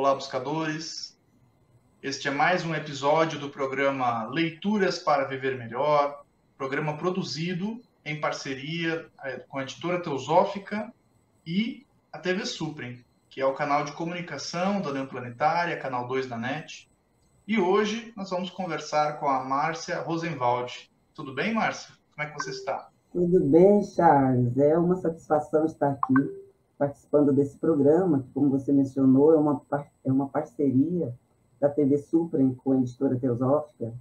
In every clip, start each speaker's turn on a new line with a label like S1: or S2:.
S1: Olá, buscadores. Este é mais um episódio do programa Leituras para Viver Melhor, programa produzido em parceria é, com a editora Teosófica e a TV Suprem, que é o canal de comunicação da União Planetária, canal 2 da NET. E hoje nós vamos conversar com a Márcia Rosenwald. Tudo bem, Márcia? Como é que você está?
S2: Tudo bem, Charles. É uma satisfação estar aqui participando desse programa, que, como você mencionou, é uma, é uma parceria da TV Suprem com a editora Teosófica,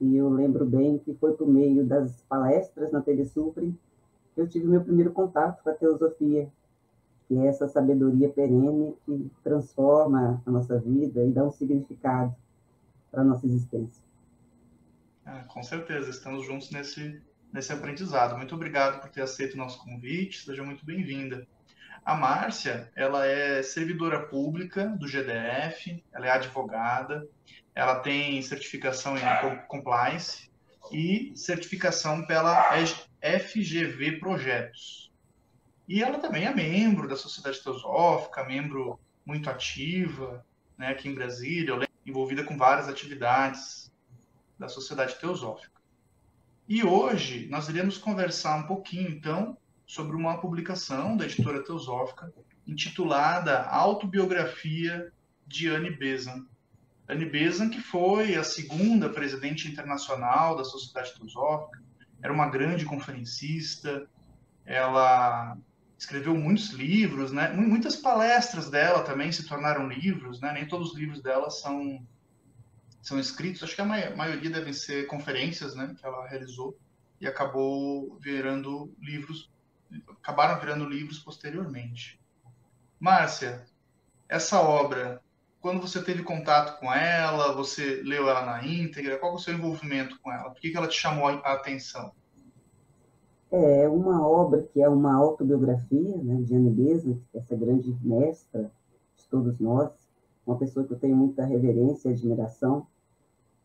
S2: e eu lembro bem que foi por meio das palestras na TV Suprem que eu tive meu primeiro contato com a teosofia, que é essa sabedoria perene que transforma a nossa vida e dá um significado para a nossa existência.
S1: É, com certeza, estamos juntos nesse, nesse aprendizado. Muito obrigado por ter aceito o nosso convite, seja muito bem-vinda. A Márcia, ela é servidora pública do GDF, ela é advogada, ela tem certificação em compliance e certificação pela FGV Projetos. E ela também é membro da Sociedade Teosófica, membro muito ativa, né, aqui em Brasília, envolvida com várias atividades da Sociedade Teosófica. E hoje nós iremos conversar um pouquinho, então, sobre uma publicação da editora Teosófica intitulada Autobiografia de Anne Besant. Anne Besant, que foi a segunda presidente internacional da Sociedade Teosófica, era uma grande conferencista, ela escreveu muitos livros, né? Muitas palestras dela também se tornaram livros, né? Nem todos os livros dela são são escritos, acho que a maioria devem ser conferências, né, que ela realizou e acabou virando livros acabaram virando livros posteriormente. Márcia, essa obra, quando você teve contato com ela, você leu ela na íntegra, qual é o seu envolvimento com ela? Por que, que ela te chamou a atenção?
S2: É uma obra que é uma autobiografia né, de Anne Besant, é essa grande mestra de todos nós, uma pessoa que eu tenho muita reverência e admiração.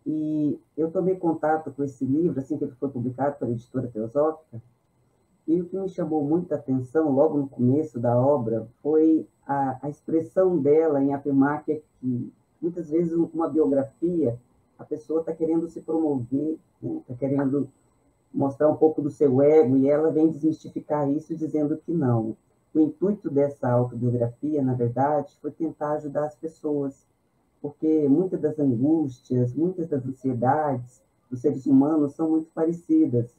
S2: E eu tomei contato com esse livro, assim que ele foi publicado pela editora Teosófica, e o que me chamou muita atenção logo no começo da obra foi a, a expressão dela em afirmar que, muitas vezes uma biografia a pessoa está querendo se promover, está né? Tá querendo mostrar um pouco do seu ego e ela vem desmistificar isso dizendo que não. O intuito dessa autobiografia, na verdade, foi tentar ajudar as pessoas, porque muitas das angústias, muitas das ansiedades dos seres humanos são muito parecidas.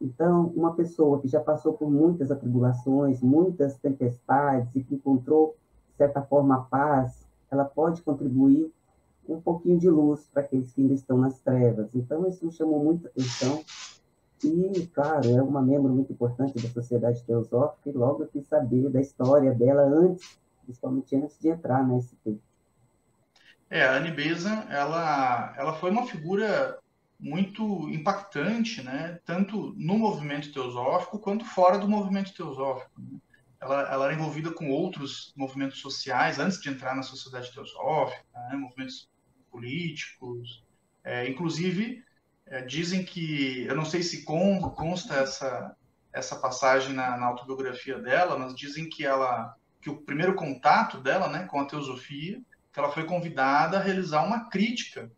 S2: Então, uma pessoa que já passou por muitas atribulações, muitas tempestades e que encontrou, de certa forma, a paz, ela pode contribuir um pouquinho de luz para aqueles que ainda estão nas trevas. Então, isso me chamou muita atenção. E, claro, é uma membro muito importante da Sociedade Teosófica, e logo eu quis saber da história dela antes, principalmente antes de entrar na ST.
S1: É, a Anne Beza, ela, ela foi uma figura muito impactante, né? tanto no movimento teosófico quanto fora do movimento teosófico. Né? Ela, ela, era envolvida com outros movimentos sociais antes de entrar na sociedade teosófica, né? movimentos políticos. É, inclusive, é, dizem que, eu não sei se consta essa, essa passagem na, na, autobiografia dela, mas dizem que ela que o primeiro contato dela né, com a teosofia, que ela foi convidada a realizar uma crítica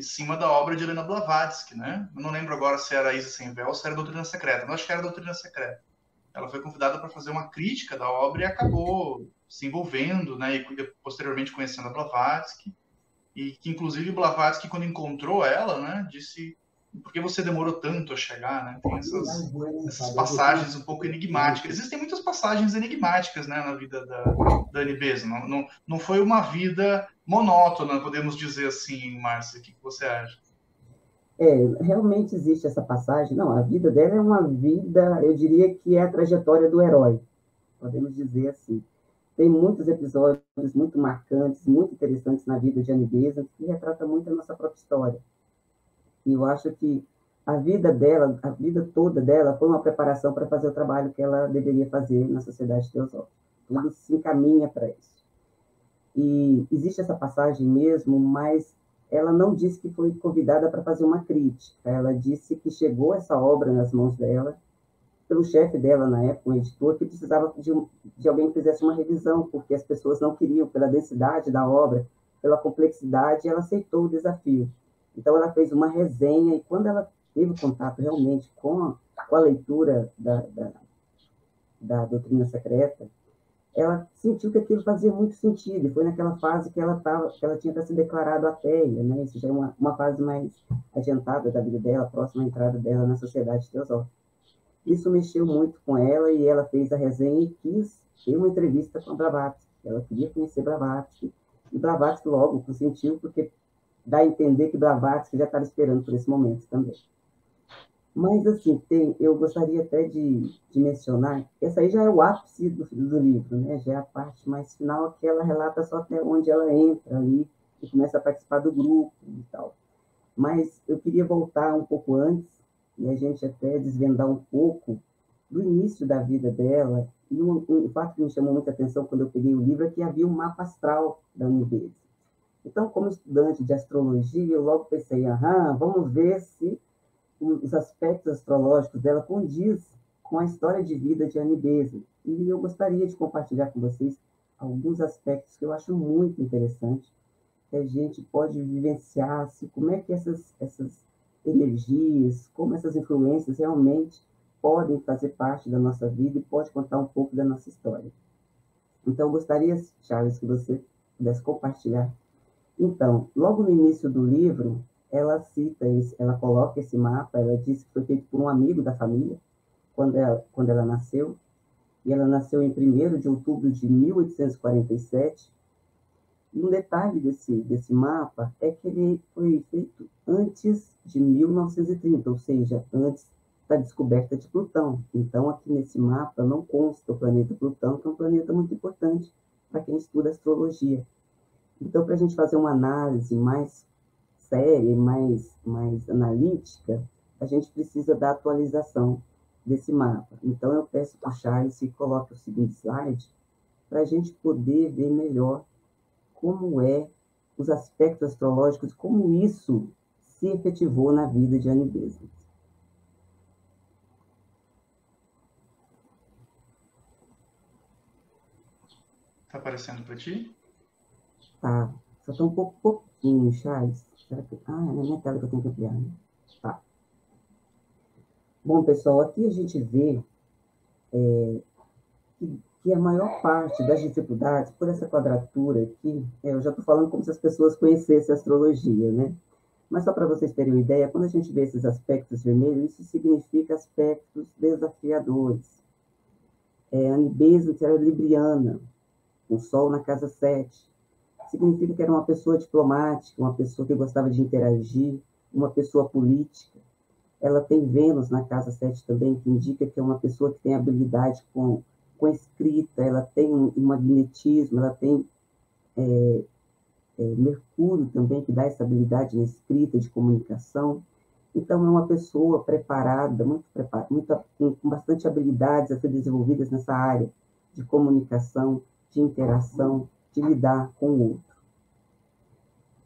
S1: em cima da obra de Helena Blavatsky, né? Eu não lembro agora se era Isa Sem Véu ou se era Doutrina Secreta, mas acho que era Doutrina Secreta. Ela foi convidada para fazer uma crítica da obra e acabou se envolvendo, né? E posteriormente conhecendo a Blavatsky. E que, inclusive, Blavatsky, quando encontrou ela, né? Disse por que você demorou tanto a chegar, né? Tem essas, essas passagens um pouco enigmáticas. Existem muitas passagens enigmáticas, né, na vida da, da Anne Não, não, não foi uma vida monótona, podemos dizer assim, Márcia. O que você acha?
S2: É, realmente existe essa passagem. Não, a vida dela é uma vida, eu diria que é a trajetória do herói, podemos dizer assim. Tem muitos episódios muito marcantes, muito interessantes na vida de Anne Besant, que retrata muito a nossa própria história. Eu acho que a vida dela, a vida toda dela, foi uma preparação para fazer o trabalho que ela deveria fazer na sociedade teosófica. Tudo se encaminha para isso. E existe essa passagem mesmo, mas ela não disse que foi convidada para fazer uma crítica. Ela disse que chegou essa obra nas mãos dela pelo chefe dela na época, um editor, que precisava de, de alguém que fizesse uma revisão, porque as pessoas não queriam, pela densidade da obra, pela complexidade, ela aceitou o desafio. Então, ela fez uma resenha, e quando ela teve contato realmente com a, com a leitura da, da, da doutrina secreta, ela sentiu que aquilo fazia muito sentido, e foi naquela fase que ela, tava, que ela tinha se declarado ateia, né? isso já é uma, uma fase mais adiantada da vida dela, próxima à entrada dela na sociedade teosófica. Isso mexeu muito com ela, e ela fez a resenha e quis ter uma entrevista com a Blavatsky, ela queria conhecer Blavatsky, e Blavatsky logo consentiu, porque dá a entender que Blavatsky já estava esperando por esse momento também. Mas, assim, tem, eu gostaria até de, de mencionar, essa aí já é o ápice do, do livro, né? já é a parte mais final, que ela relata só até onde ela entra ali e começa a participar do grupo e tal. Mas eu queria voltar um pouco antes e a gente até desvendar um pouco do início da vida dela. E um, um fato que me chamou muita atenção quando eu peguei o livro é que havia um mapa astral da Unibase. Então, como estudante de astrologia, eu logo pensei, aham, vamos ver se os aspectos astrológicos dela condiz com a história de vida de Anne Besant. E eu gostaria de compartilhar com vocês alguns aspectos que eu acho muito interessantes, que a gente pode vivenciar, assim, como é que essas, essas energias, como essas influências realmente podem fazer parte da nossa vida e pode contar um pouco da nossa história. Então, eu gostaria, Charles, que você pudesse compartilhar. Então, logo no início do livro, ela cita, ela coloca esse mapa, ela diz que foi feito por um amigo da família, quando ela, quando ela nasceu, e ela nasceu em 1 de outubro de 1847. E um detalhe desse, desse mapa é que ele foi feito antes de 1930, ou seja, antes da descoberta de Plutão. Então, aqui nesse mapa não consta o planeta Plutão, que é um planeta muito importante para quem estuda astrologia. Então, para a gente fazer uma análise mais séria, mais, mais analítica, a gente precisa da atualização desse mapa. Então, eu peço para o Charles que coloque o seguinte slide para a gente poder ver melhor como é os aspectos astrológicos, como isso se efetivou na vida de Anne Besant.
S1: Está aparecendo para ti?
S2: Tá. Só está um pouco pouquinho, Charles. Será que... Ah, é na minha tela que eu tenho que ampliar, né? Tá. Bom, pessoal, aqui a gente vê é, que, que, a maior parte das dificuldades, por essa quadratura aqui, é, eu já estou falando como se as pessoas conhecessem a astrologia, né? Mas só para vocês terem uma ideia, quando a gente vê esses aspectos vermelhos, isso significa aspectos desafiadores. É, a Besant era libriana, com Sol na casa 7 significa que era uma pessoa diplomática, uma pessoa que gostava de interagir, uma pessoa política. Ela tem Vênus na casa 7 também, que indica que é uma pessoa que tem habilidade com, com escrita, ela tem um, um magnetismo, ela tem é, é, Mercúrio também, que dá essa habilidade na escrita, de comunicação. Então, é uma pessoa preparada, muito preparada, muito, com, com bastante habilidades a ser desenvolvidas nessa área de comunicação, de interação, de lidar com o outro.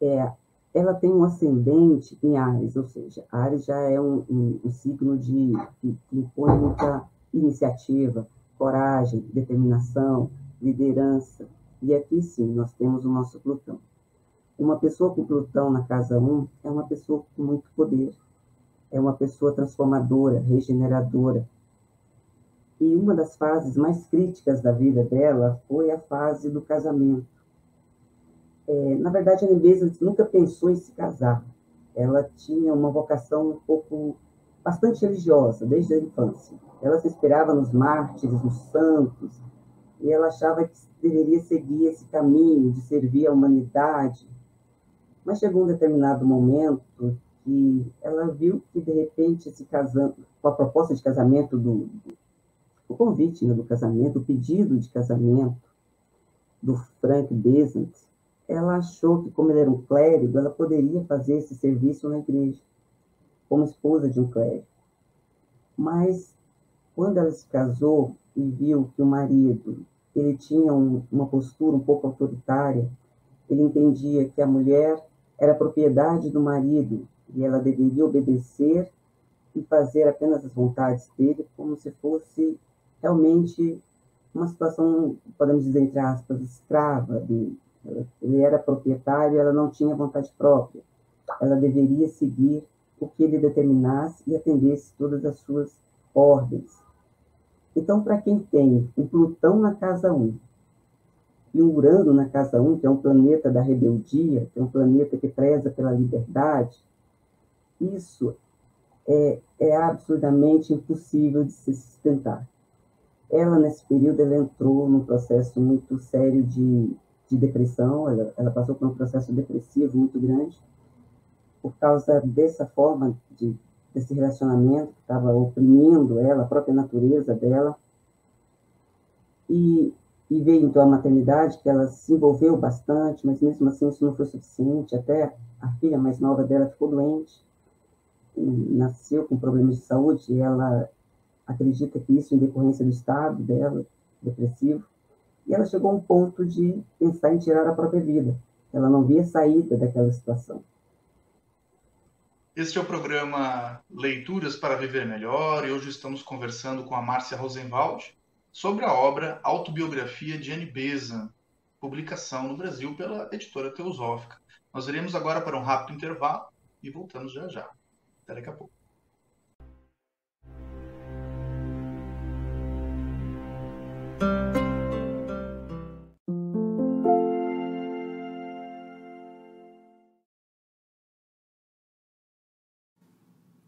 S2: É, ela tem um ascendente em Ares, ou seja, Ares já é um, um, um signo de, que, que impõe muita iniciativa, coragem, determinação, liderança. E aqui sim, nós temos o nosso Plutão. Uma pessoa com Plutão na casa 1 é uma pessoa com muito poder, é uma pessoa transformadora, regeneradora, e uma das fases mais críticas da vida dela foi a fase do casamento. É, na verdade, a Anne nunca pensou em se casar. Ela tinha uma vocação um pouco bastante religiosa desde a infância. Ela se esperava nos mártires, nos santos, e ela achava que deveria seguir esse caminho de servir a humanidade. Mas chegou um determinado momento que ela viu que de repente se casando, com a proposta de casamento do, o convite né, do casamento, o pedido de casamento do Frank Besant, ela achou que, como ele era um clérigo, ela poderia fazer esse serviço na igreja, como esposa de um clérigo. Mas, quando ela se casou e viu que o marido ele tinha um, uma postura um pouco autoritária, ele entendia que a mulher era propriedade do marido e ela deveria obedecer e fazer apenas as vontades dele, como se fosse realmente uma situação, podemos dizer, entre aspas, escrava dele. Ele era proprietário, ela não tinha vontade própria. Ela deveria seguir o que ele determinasse e atendesse todas as suas ordens. Então, para quem tem o Plutão na casa 1 e o Urano na casa 1, que é um planeta da rebeldia, que é um planeta que preza pela liberdade, isso é, é absurdamente impossível de se sustentar. Ela, nesse período, ela entrou num processo muito sério de, de depressão, ela, ela passou por um processo depressivo muito grande, por causa dessa forma de, desse relacionamento que estava oprimindo ela, a própria natureza dela. E, e veio então a maternidade, que ela se envolveu bastante, mas mesmo assim isso não foi suficiente. Até a filha mais nova dela ficou doente, nasceu com problemas de saúde, e ela acredita que isso em decorrência do estado dela, depressivo, e ela chegou a um ponto de pensar em tirar a própria vida. Ela não via saída daquela situação.
S1: Este é o programa Leituras para Viver Melhor e hoje estamos conversando com a Márcia Rosenwald sobre a obra Autobiografia de Anne Besant, publicação no Brasil pela editora Teosófica. Nós iremos agora para um rápido intervalo e voltamos já já. Até daqui a pouco.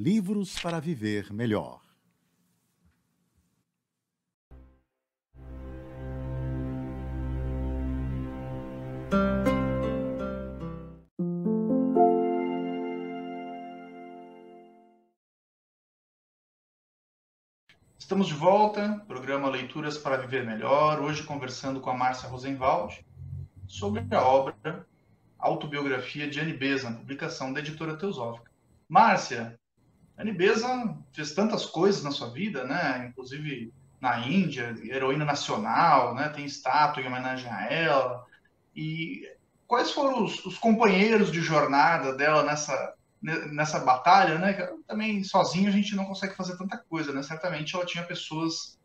S3: Livros para Viver Melhor.
S1: Estamos de volta, programa Leituras para Viver Melhor, hoje conversando com a Márcia Rosenwald sobre a obra Autobiografia de Anne Besant, publicação da editora Teosófica. Márcia, a Nibesa fez tantas coisas na sua vida, né? Inclusive na Índia, heroína nacional, né? Tem estátua em homenagem a ela. E quais foram os, os companheiros de jornada dela nessa nessa batalha, né? Também sozinho a gente não consegue fazer tanta coisa, né? Certamente ela tinha pessoas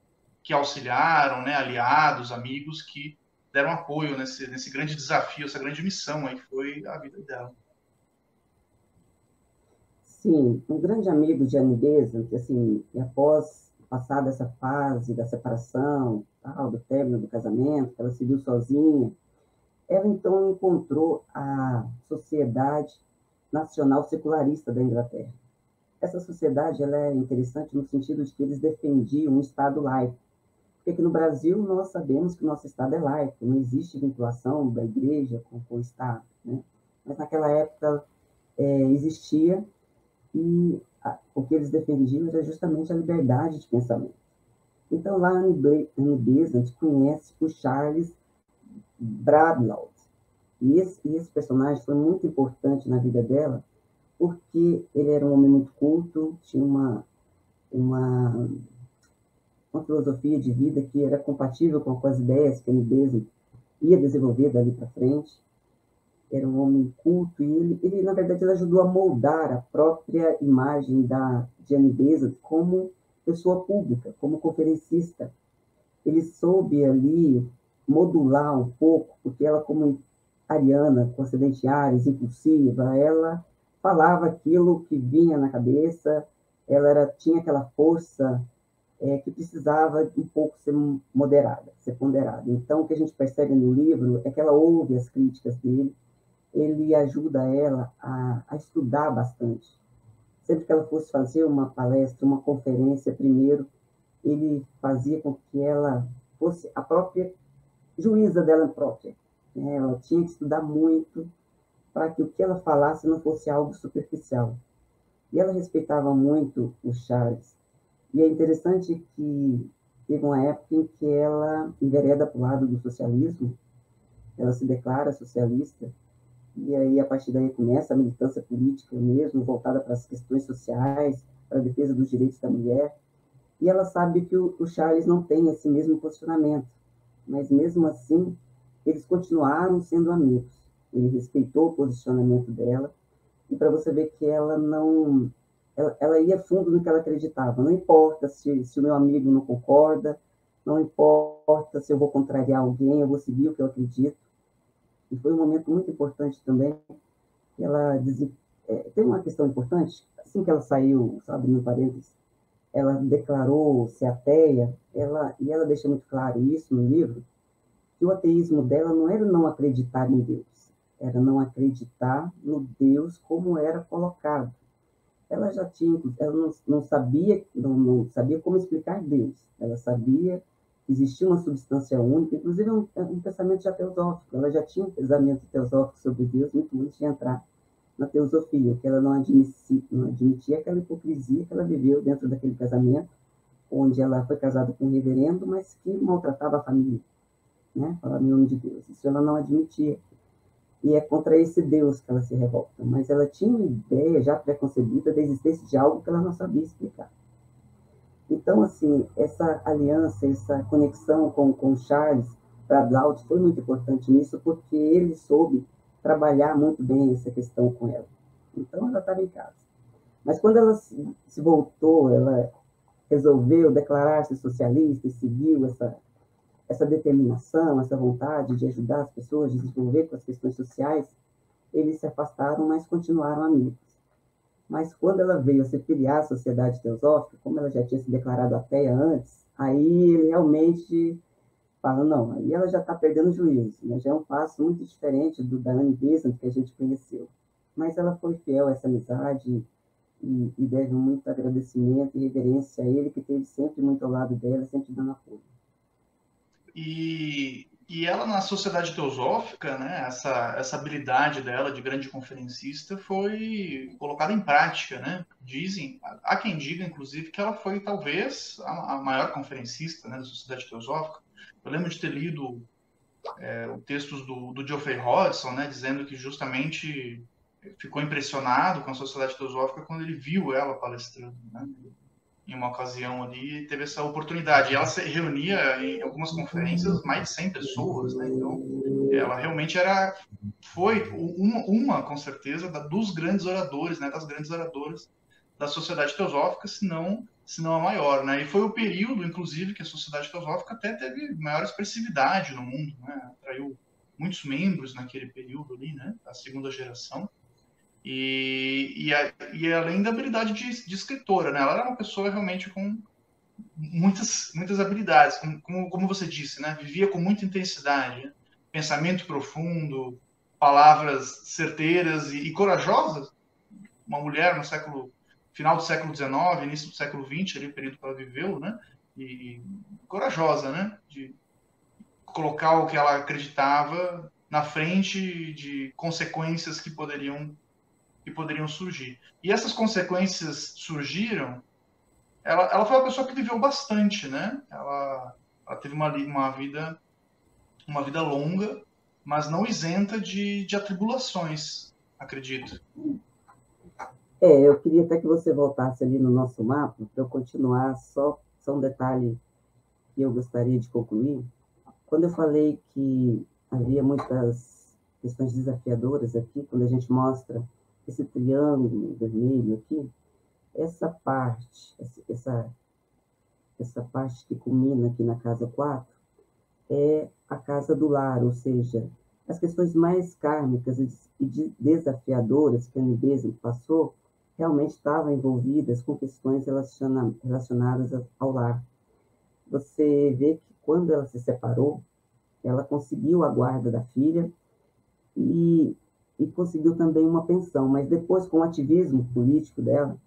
S1: que auxiliaram, né? Aliados, amigos que deram apoio nesse, nesse grande desafio, essa grande missão aí que foi a vida dela.
S2: Sim, um grande amigo de Anidesa, que assim, após passar dessa fase da separação, tal, do término do casamento, ela se viu sozinha, ela então encontrou a Sociedade Nacional Secularista da Inglaterra. Essa sociedade ela é interessante no sentido de que eles defendiam um Estado laico. Porque no Brasil nós sabemos que o nosso Estado é laico, não existe vinculação da igreja com, o Estado. Né? Mas naquela época é, existia e a, o que eles defendiam era justamente a liberdade de pensamento. Então, lá no Anne a gente conhece o Charles Bradlaugh. E esse, esse personagem foi muito importante na vida dela, porque ele era um homem muito culto, tinha uma, uma, uma filosofia de vida que era compatível com, as ideias que Anne ia desenvolver dali para frente era um homem culto, e ele, ele, na verdade, ele ajudou a moldar a própria imagem da Jane Bezos como pessoa pública, como conferencista. Ele soube ali modular um pouco, porque ela, como ariana, com ascendente Ares, impulsiva, ela falava aquilo que vinha na cabeça, ela era, tinha aquela força é, que precisava um pouco ser moderada, ser ponderada. Então, o que a gente percebe no livro é que ela ouve as críticas dele, ele ajuda ela a, a estudar bastante. Sempre que ela fosse fazer uma palestra, uma conferência, primeiro, ele fazia com que ela fosse a própria juíza dela própria. Né? Ela tinha que estudar muito para que o que ela falasse não fosse algo superficial. E ela respeitava muito o Charles. E é interessante que teve uma época em que ela envereda para o lado do socialismo, ela se declara socialista, e aí a partir daí começa a militância política mesmo, voltada para as questões sociais, para a defesa dos direitos da mulher, e ela sabe que o, o Charles não tem esse mesmo posicionamento, mas mesmo assim eles continuaram sendo amigos. Ele respeitou o posicionamento dela, e para você ver que ela não ela, ela, ia fundo no que ela acreditava. Não importa se, se o meu amigo não concorda, não importa se eu vou contrariar alguém, eu vou seguir o que eu acredito. E foi um momento muito importante também. Ela diz, é, tem uma questão importante, assim que ela saiu, sabe, no parênteses, ela declarou ser ateia, ela, e ela deixa muito claro isso no livro, que o ateísmo dela não era não acreditar em Deus, era não acreditar no Deus como era colocado. Ela já tinha, ela não, não sabia, não, não sabia como explicar Deus, ela sabia existia uma substância única, inclusive um, um pensamento já teosófico. Ela já tinha um pensamento teosófico sobre Deus muito antes de entrar na teosofia, que ela não admitia, não admitia aquela hipocrisia que ela viveu dentro daquele casamento, onde ela foi casada com um reverendo, mas que maltratava a família, né? Falava em nome de Deus. Isso ela não admitia. E é contra esse Deus que ela se revolta. Mas ela tinha uma ideia já preconcebida da existência de algo que ela não sabia explicar. Então, assim, essa aliança, essa conexão com, com Charles Bradlaut foi muito importante nisso, porque ele soube trabalhar muito bem essa questão com ela. Então, ela estava em casa. Mas quando ela se, voltou, ela resolveu declarar-se socialista e seguiu essa, essa determinação, essa vontade de ajudar as pessoas, de desenvolver com as questões sociais, eles se afastaram, mas continuaram amigos. Mas quando ela veio a se filiar à Sociedade Teosófica, como ela já tinha se declarado ateia antes, aí ele realmente fala, não, aí ela já está perdendo juízo, né? já é um passo muito diferente do da Anne Besant que a gente conheceu. Mas ela foi fiel a essa amizade e, e deve muito agradecimento e reverência a ele, que esteve sempre muito ao lado dela, sempre dando apoio.
S1: E e ela, na sociedade teosófica, né, essa, essa habilidade dela de grande conferencista foi colocada em prática. Né? Dizem, há quem diga, inclusive, que ela foi talvez a, a maior conferencista né, da sociedade teosófica. Eu lembro de ter lido é, textos do, do Geoffrey Hodgson, né, dizendo que justamente ficou impressionado com a sociedade teosófica quando ele viu ela palestrando. Né? Em uma ocasião ali, teve essa oportunidade. E ela se reunia em algumas conferências mais de 100 pessoas, né? Então, ela realmente era, foi uma, uma com certeza, da, dos grandes oradores, né? Das grandes oradoras da Sociedade Teosófica, se não, se não a maior, né? E foi o período, inclusive, que a Sociedade Teosófica até teve maior expressividade no mundo, né? Atraiu muitos membros naquele período ali, né? Da segunda geração. E, e, a, e além da habilidade de, de, escritora, né? Ela era uma pessoa realmente com muitas, muitas habilidades, como, como você disse, né? Vivia com muita intensidade, né? pensamento profundo, palavras certeiras e, e, corajosas. Uma mulher no século final do século XIX, início do século XX, ali período que ela viveu, né? E corajosa, né? De colocar o que ela acreditava na frente de consequências que poderiam que poderiam surgir. E essas consequências surgiram. Ela, ela foi uma pessoa que viveu bastante, né? Ela, ela teve uma, uma vida uma vida longa, mas não isenta de, de atribulações, acredito.
S2: É, eu queria até que você voltasse ali no nosso mapa para eu continuar só, só um detalhe que eu gostaria de concluir. Quando eu falei que havia muitas questões desafiadoras aqui, quando a gente mostra esse triângulo vermelho aqui, essa parte, essa, essa parte que culmina aqui na casa 4, é a casa do lar, ou seja, as questões mais kármicas e desafiadoras que a Nibesa passou realmente estavam envolvidas com questões relaciona, relacionadas ao lar, você vê que quando ela se separou, ela conseguiu a guarda da filha e, e conseguiu também uma pensão, mas depois, com o ativismo político dela,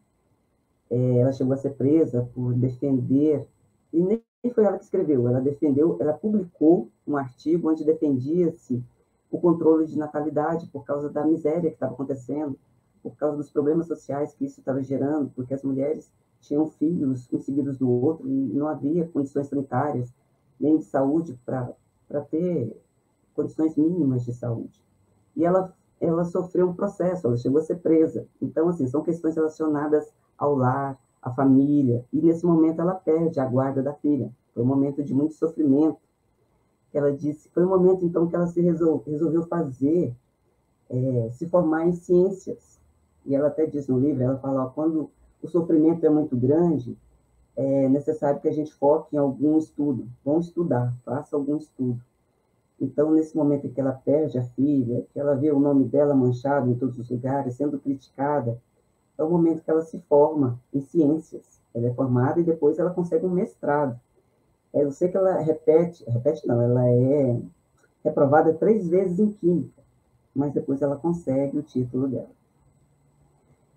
S2: é, ela chegou a ser presa por defender, e nem foi ela que escreveu, ela defendeu, ela publicou um artigo onde defendia-se o controle de natalidade por causa da miséria que estava acontecendo, por causa dos problemas sociais que isso estava gerando, porque as mulheres tinham filhos uns seguidos do outro e não havia condições sanitárias nem de saúde para ter condições mínimas de saúde. E ela, ela sofreu um processo, ela chegou a ser presa. Então, assim, são questões relacionadas ao lar, à família, e nesse momento ela perde a guarda da filha. Foi um momento de muito sofrimento. Ela disse, foi um momento então que ela se resol, resolveu fazer, é, se formar em ciências. E ela até diz no livro, ela fala, ó, quando o sofrimento é muito grande, é necessário que a gente foque em algum estudo. Vamos estudar, faça algum estudo. Então, nesse momento em que ela perde a filha, que ela vê o nome dela manchado em todos os lugares, sendo criticada, é o momento que ela se forma em ciências. Ela é formada e depois ela consegue um mestrado. É, eu sei que ela repete, repete não, ela é reprovada três vezes em química, mas depois ela consegue o título dela.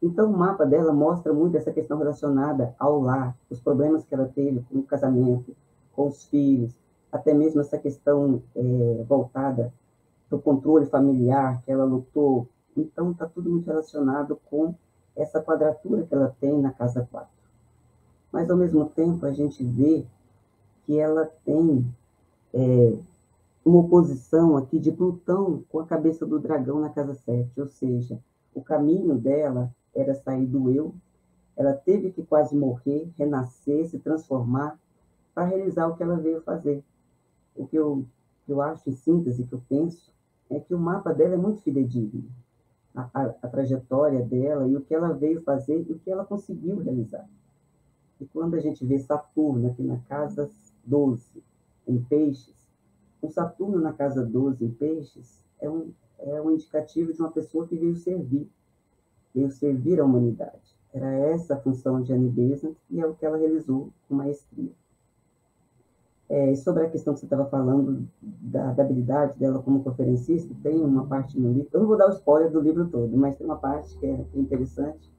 S2: Então, o mapa dela mostra muito essa questão relacionada ao lar, os problemas que ela teve com o casamento, com os filhos, até mesmo essa questão é, voltada para o controle familiar que ela lutou. Então, está tudo muito relacionado com essa quadratura que ela tem na casa 4. Mas, ao mesmo tempo, a gente vê que ela tem é, uma oposição aqui de Plutão com a cabeça do dragão na casa 7, ou seja, o caminho dela era sair do eu, ela teve que quase morrer, renascer, se transformar para realizar o que ela veio fazer. O que eu, eu acho, em síntese, que eu penso, é que o mapa dela é muito fidedigno. A, a, a, trajetória dela e o que ela veio fazer e o que ela conseguiu realizar. E quando a gente vê Saturno aqui na casa 12, em Peixes, o Saturno na casa 12, em Peixes, é um, é um indicativo de uma pessoa que veio servir, veio servir a humanidade. Era essa a função de Anne Besant e é o que ela realizou com maestria. É, sobre a questão que você estava falando da, da, habilidade dela como conferencista, tem uma parte no livro, eu não vou dar o spoiler do livro todo, mas tem uma parte que é, interessante,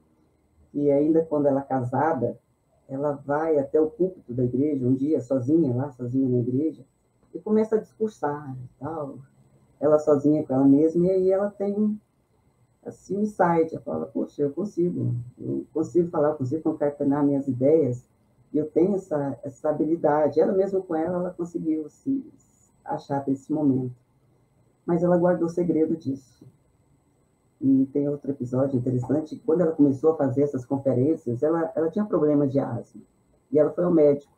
S2: que ainda quando ela é casada, ela vai até o púlpito da igreja, um dia, sozinha lá, sozinha na igreja, e começa a discursar e tal, ela sozinha com ela mesma, e aí ela tem assim, um insight, ela fala, poxa, eu consigo, eu consigo falar, eu consigo concatenar minhas ideias, eu tenho essa, essa habilidade. Ela mesma com ela, ela conseguiu se achar desse momento. Mas ela guardou segredo disso. E tem outro episódio interessante, quando ela começou a fazer essas conferências, ela, ela tinha problema de asma. E ela foi ao médico.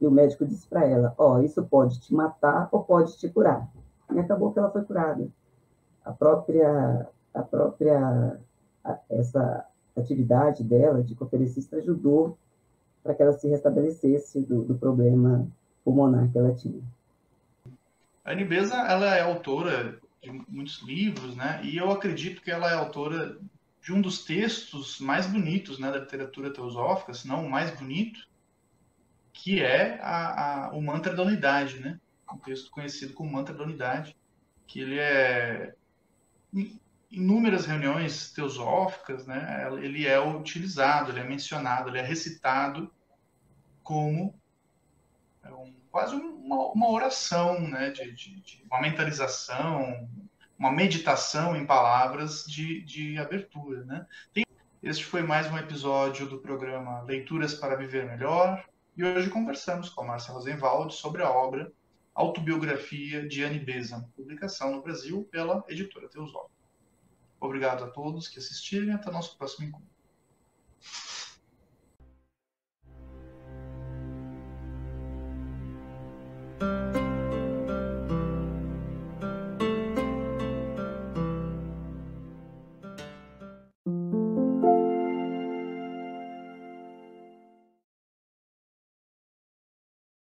S2: E o médico disse para ela, ó, oh, isso pode te matar ou pode te curar. E acabou que ela foi curada. A própria a própria essa atividade dela de conferencista ajudou para que ela se restabelecesse do, do, problema pulmonar que ela tinha.
S1: A Nibesa, ela é autora de muitos livros, né? E eu acredito que ela é autora de um dos textos mais bonitos, né, da literatura teosófica, se não o mais bonito, que é a, a, o mantra da unidade, né? Um texto conhecido como mantra da unidade, que ele é inúmeras reuniões teosóficas, né, ele é utilizado, ele é mencionado, ele é recitado como é um, quase uma, uma, oração, né, de, de, de, uma mentalização, uma meditação em palavras de, de abertura. Né. Tem, este foi mais um episódio do programa Leituras para Viver Melhor, e hoje conversamos com a Márcia Rosenwald sobre a obra Autobiografia de Anne Besant, publicação no Brasil pela editora Teosófica. Obrigado a todos que assistiram e até nosso próximo encontro. thank